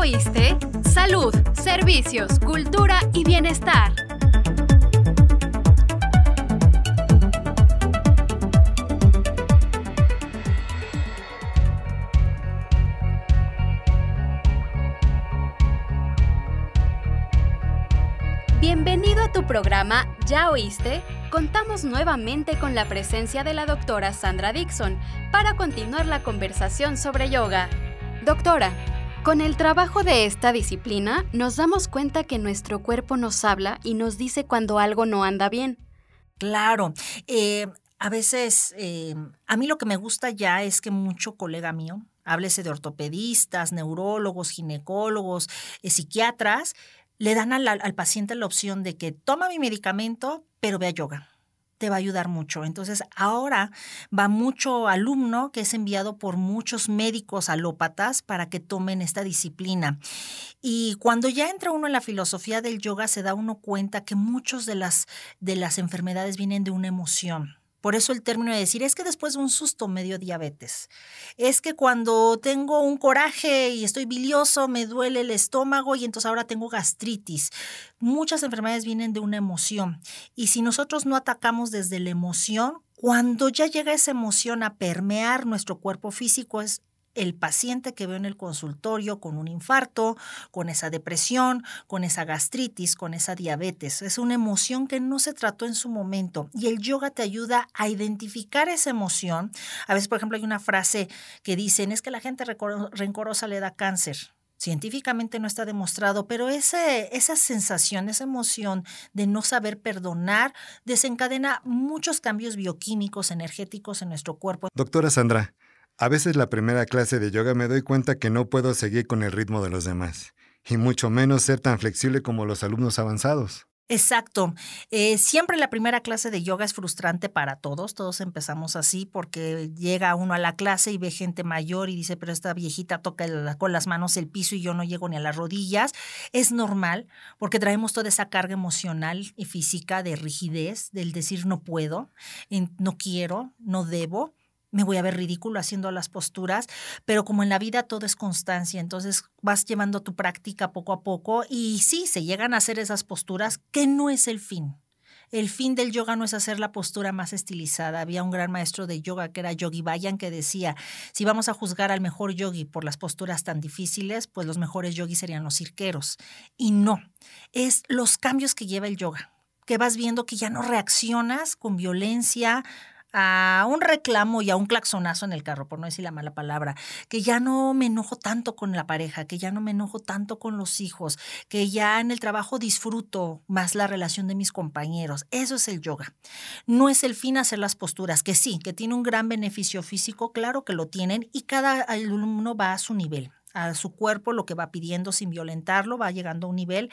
¿Ya oíste? Salud, servicios, cultura y bienestar. Bienvenido a tu programa ¿Ya oíste? Contamos nuevamente con la presencia de la doctora Sandra Dixon para continuar la conversación sobre yoga. Doctora, con el trabajo de esta disciplina nos damos cuenta que nuestro cuerpo nos habla y nos dice cuando algo no anda bien. Claro. Eh, a veces, eh, a mí lo que me gusta ya es que mucho colega mío, háblese de ortopedistas, neurólogos, ginecólogos, eh, psiquiatras, le dan al, al paciente la opción de que toma mi medicamento, pero vea yoga te va a ayudar mucho. Entonces, ahora va mucho alumno que es enviado por muchos médicos alópatas para que tomen esta disciplina. Y cuando ya entra uno en la filosofía del yoga, se da uno cuenta que muchas de las, de las enfermedades vienen de una emoción. Por eso el término de decir, es que después de un susto me dio diabetes. Es que cuando tengo un coraje y estoy bilioso, me duele el estómago y entonces ahora tengo gastritis. Muchas enfermedades vienen de una emoción. Y si nosotros no atacamos desde la emoción, cuando ya llega esa emoción a permear nuestro cuerpo físico, es el paciente que veo en el consultorio con un infarto, con esa depresión, con esa gastritis, con esa diabetes. Es una emoción que no se trató en su momento y el yoga te ayuda a identificar esa emoción. A veces, por ejemplo, hay una frase que dicen, es que la gente rencorosa le da cáncer. Científicamente no está demostrado, pero esa sensación, esa emoción de no saber perdonar desencadena muchos cambios bioquímicos, energéticos en nuestro cuerpo. Doctora Sandra, a veces la primera clase de yoga me doy cuenta que no puedo seguir con el ritmo de los demás, y mucho menos ser tan flexible como los alumnos avanzados. Exacto. Eh, siempre la primera clase de yoga es frustrante para todos. Todos empezamos así porque llega uno a la clase y ve gente mayor y dice, pero esta viejita toca con las manos el piso y yo no llego ni a las rodillas. Es normal porque traemos toda esa carga emocional y física de rigidez, del decir no puedo, no quiero, no debo me voy a ver ridículo haciendo las posturas, pero como en la vida todo es constancia, entonces vas llevando tu práctica poco a poco y sí, se llegan a hacer esas posturas que no es el fin. El fin del yoga no es hacer la postura más estilizada. Había un gran maestro de yoga que era Yogi Bayan que decía, si vamos a juzgar al mejor yogi por las posturas tan difíciles, pues los mejores yogis serían los cirqueros. Y no, es los cambios que lleva el yoga, que vas viendo que ya no reaccionas con violencia, a un reclamo y a un claxonazo en el carro, por no decir la mala palabra, que ya no me enojo tanto con la pareja, que ya no me enojo tanto con los hijos, que ya en el trabajo disfruto más la relación de mis compañeros. Eso es el yoga. No es el fin hacer las posturas, que sí, que tiene un gran beneficio físico, claro que lo tienen, y cada alumno va a su nivel a su cuerpo, lo que va pidiendo sin violentarlo, va llegando a un nivel,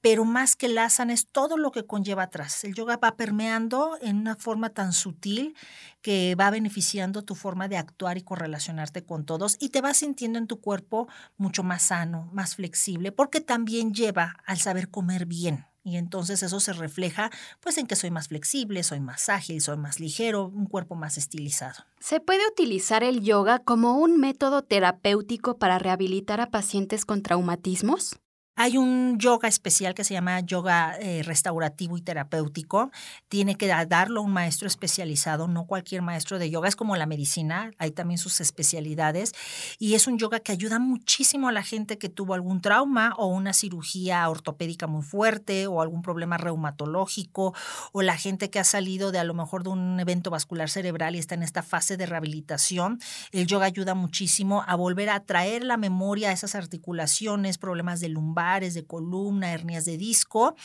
pero más que el asana es todo lo que conlleva atrás. El yoga va permeando en una forma tan sutil que va beneficiando tu forma de actuar y correlacionarte con todos y te vas sintiendo en tu cuerpo mucho más sano, más flexible, porque también lleva al saber comer bien. Y entonces eso se refleja pues en que soy más flexible, soy más ágil, soy más ligero, un cuerpo más estilizado. ¿Se puede utilizar el yoga como un método terapéutico para rehabilitar a pacientes con traumatismos? Hay un yoga especial que se llama yoga eh, restaurativo y terapéutico. Tiene que darlo un maestro especializado, no cualquier maestro de yoga. Es como la medicina, hay también sus especialidades. Y es un yoga que ayuda muchísimo a la gente que tuvo algún trauma o una cirugía ortopédica muy fuerte o algún problema reumatológico o la gente que ha salido de a lo mejor de un evento vascular cerebral y está en esta fase de rehabilitación. El yoga ayuda muchísimo a volver a traer la memoria a esas articulaciones, problemas de lumbar de columna, hernias de disco.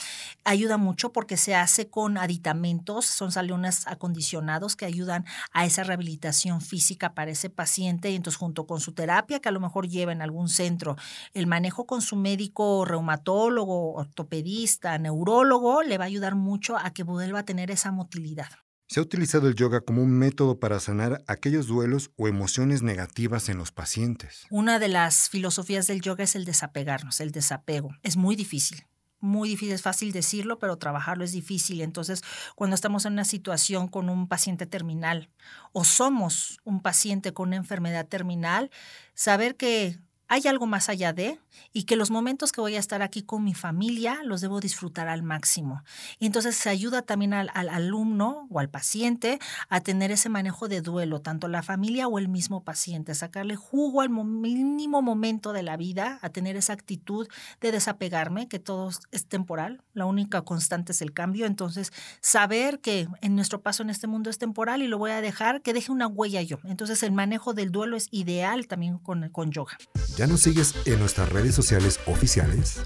Ayuda mucho porque se hace con aditamentos, son salones acondicionados que ayudan a esa rehabilitación física para ese paciente. Y entonces, junto con su terapia, que a lo mejor lleva en algún centro, el manejo con su médico reumatólogo, ortopedista, neurólogo, le va a ayudar mucho a que vuelva a tener esa motilidad. Se ha utilizado el yoga como un método para sanar aquellos duelos o emociones negativas en los pacientes. Una de las filosofías del yoga es el desapegarnos, el desapego. Es muy difícil. Muy difícil, es fácil decirlo, pero trabajarlo es difícil. Entonces, cuando estamos en una situación con un paciente terminal o somos un paciente con una enfermedad terminal, saber que hay algo más allá de y que los momentos que voy a estar aquí con mi familia los debo disfrutar al máximo. Y entonces se ayuda también al, al alumno o al paciente a tener ese manejo de duelo, tanto la familia o el mismo paciente, sacarle jugo al mínimo momento de la vida, a tener esa actitud de desapegarme, que todo es temporal, la única constante es el cambio, entonces saber que en nuestro paso en este mundo es temporal y lo voy a dejar, que deje una huella yo. Entonces el manejo del duelo es ideal también con, con yoga. ¿Ya nos sigues en nuestras redes sociales oficiales?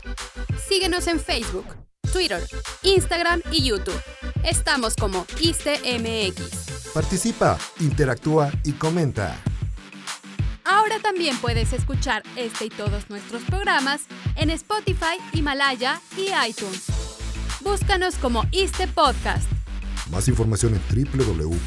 Síguenos en Facebook, Twitter, Instagram y YouTube. Estamos como ISTMX. Participa, interactúa y comenta. Ahora también puedes escuchar este y todos nuestros programas en Spotify, Himalaya y iTunes. Búscanos como ISTE Podcast. Más información en www.go.mx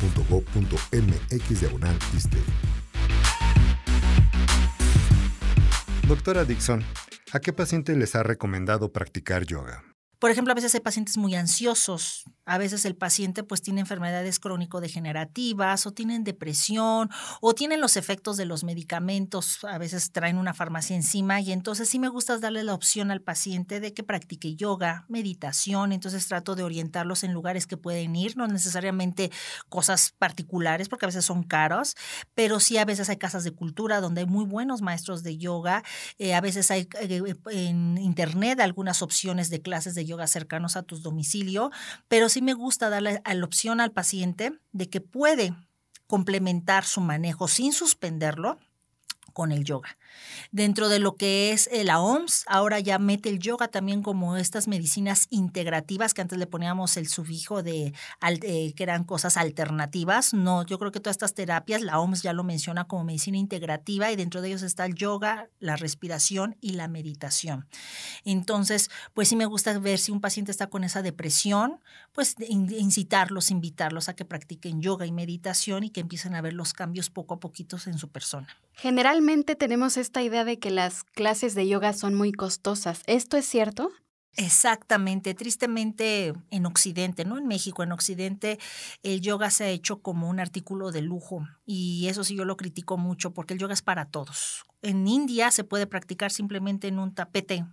Doctora Dixon, ¿a qué paciente les ha recomendado practicar yoga? Por ejemplo, a veces hay pacientes muy ansiosos, a veces el paciente pues tiene enfermedades crónico-degenerativas o tienen depresión o tienen los efectos de los medicamentos, a veces traen una farmacia encima y entonces sí me gusta darle la opción al paciente de que practique yoga, meditación, entonces trato de orientarlos en lugares que pueden ir, no necesariamente cosas particulares porque a veces son caros, pero sí a veces hay casas de cultura donde hay muy buenos maestros de yoga, eh, a veces hay eh, en internet algunas opciones de clases de yoga cercanos a tu domicilio, pero sí me gusta darle la opción al paciente de que puede complementar su manejo sin suspenderlo con el yoga. Dentro de lo que es eh, la OMS, ahora ya mete el yoga también como estas medicinas integrativas que antes le poníamos el sufijo de que eran cosas alternativas. No, yo creo que todas estas terapias, la OMS ya lo menciona como medicina integrativa y dentro de ellos está el yoga, la respiración y la meditación. Entonces, pues sí me gusta ver si un paciente está con esa depresión, pues incitarlos, invitarlos a que practiquen yoga y meditación y que empiecen a ver los cambios poco a poquito en su persona. Generalmente tenemos esta idea de que las clases de yoga son muy costosas. ¿Esto es cierto? Exactamente, tristemente en Occidente, no en México, en Occidente el yoga se ha hecho como un artículo de lujo y eso sí yo lo critico mucho porque el yoga es para todos. En India se puede practicar simplemente en un tapete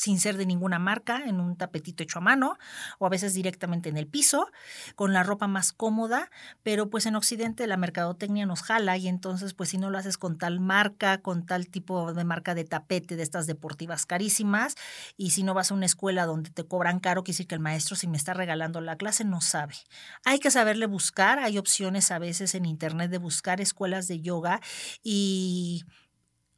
sin ser de ninguna marca, en un tapetito hecho a mano o a veces directamente en el piso, con la ropa más cómoda, pero pues en Occidente la mercadotecnia nos jala y entonces pues si no lo haces con tal marca, con tal tipo de marca de tapete de estas deportivas carísimas y si no vas a una escuela donde te cobran caro, quiere decir que el maestro si me está regalando la clase no sabe. Hay que saberle buscar, hay opciones a veces en internet de buscar escuelas de yoga y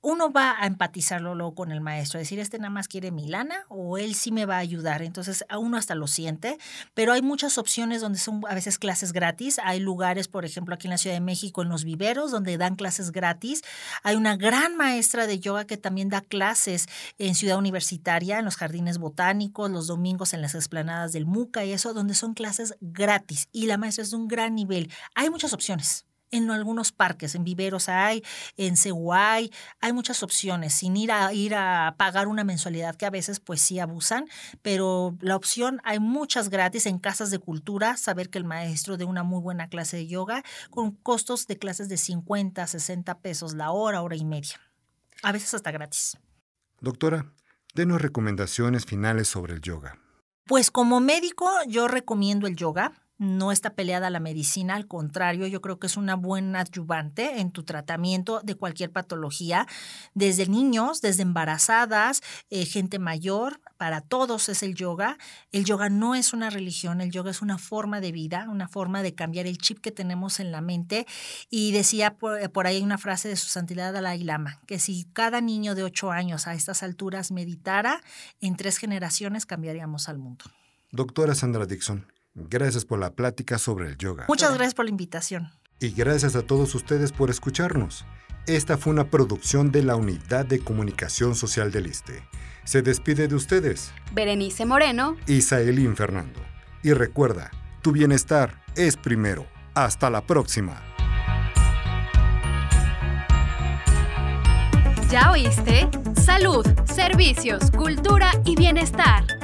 uno va a empatizarlo luego con el maestro, decir, este nada más quiere mi lana o él sí me va a ayudar. Entonces, a uno hasta lo siente, pero hay muchas opciones donde son a veces clases gratis. Hay lugares, por ejemplo, aquí en la Ciudad de México, en los viveros, donde dan clases gratis. Hay una gran maestra de yoga que también da clases en Ciudad Universitaria, en los jardines botánicos, los domingos en las esplanadas del MUCA y eso, donde son clases gratis. Y la maestra es de un gran nivel. Hay muchas opciones en algunos parques, en viveros hay, en Seguay, hay muchas opciones, sin ir a ir a pagar una mensualidad que a veces pues sí abusan, pero la opción hay muchas gratis en casas de cultura, saber que el maestro de una muy buena clase de yoga con costos de clases de 50, 60 pesos la hora, hora y media. A veces hasta gratis. Doctora, denos recomendaciones finales sobre el yoga. Pues como médico yo recomiendo el yoga no está peleada la medicina, al contrario, yo creo que es una buena adyuvante en tu tratamiento de cualquier patología, desde niños, desde embarazadas, eh, gente mayor, para todos es el yoga. El yoga no es una religión, el yoga es una forma de vida, una forma de cambiar el chip que tenemos en la mente. Y decía por, por ahí una frase de su santidad Dalai Lama, que si cada niño de ocho años a estas alturas meditara, en tres generaciones cambiaríamos al mundo. Doctora Sandra Dixon, Gracias por la plática sobre el yoga. Muchas gracias por la invitación. Y gracias a todos ustedes por escucharnos. Esta fue una producción de la Unidad de Comunicación Social del ISTE. Se despide de ustedes. Berenice Moreno. Y Saelín Fernando. Y recuerda, tu bienestar es primero. Hasta la próxima. ¿Ya oíste? Salud, servicios, cultura y bienestar.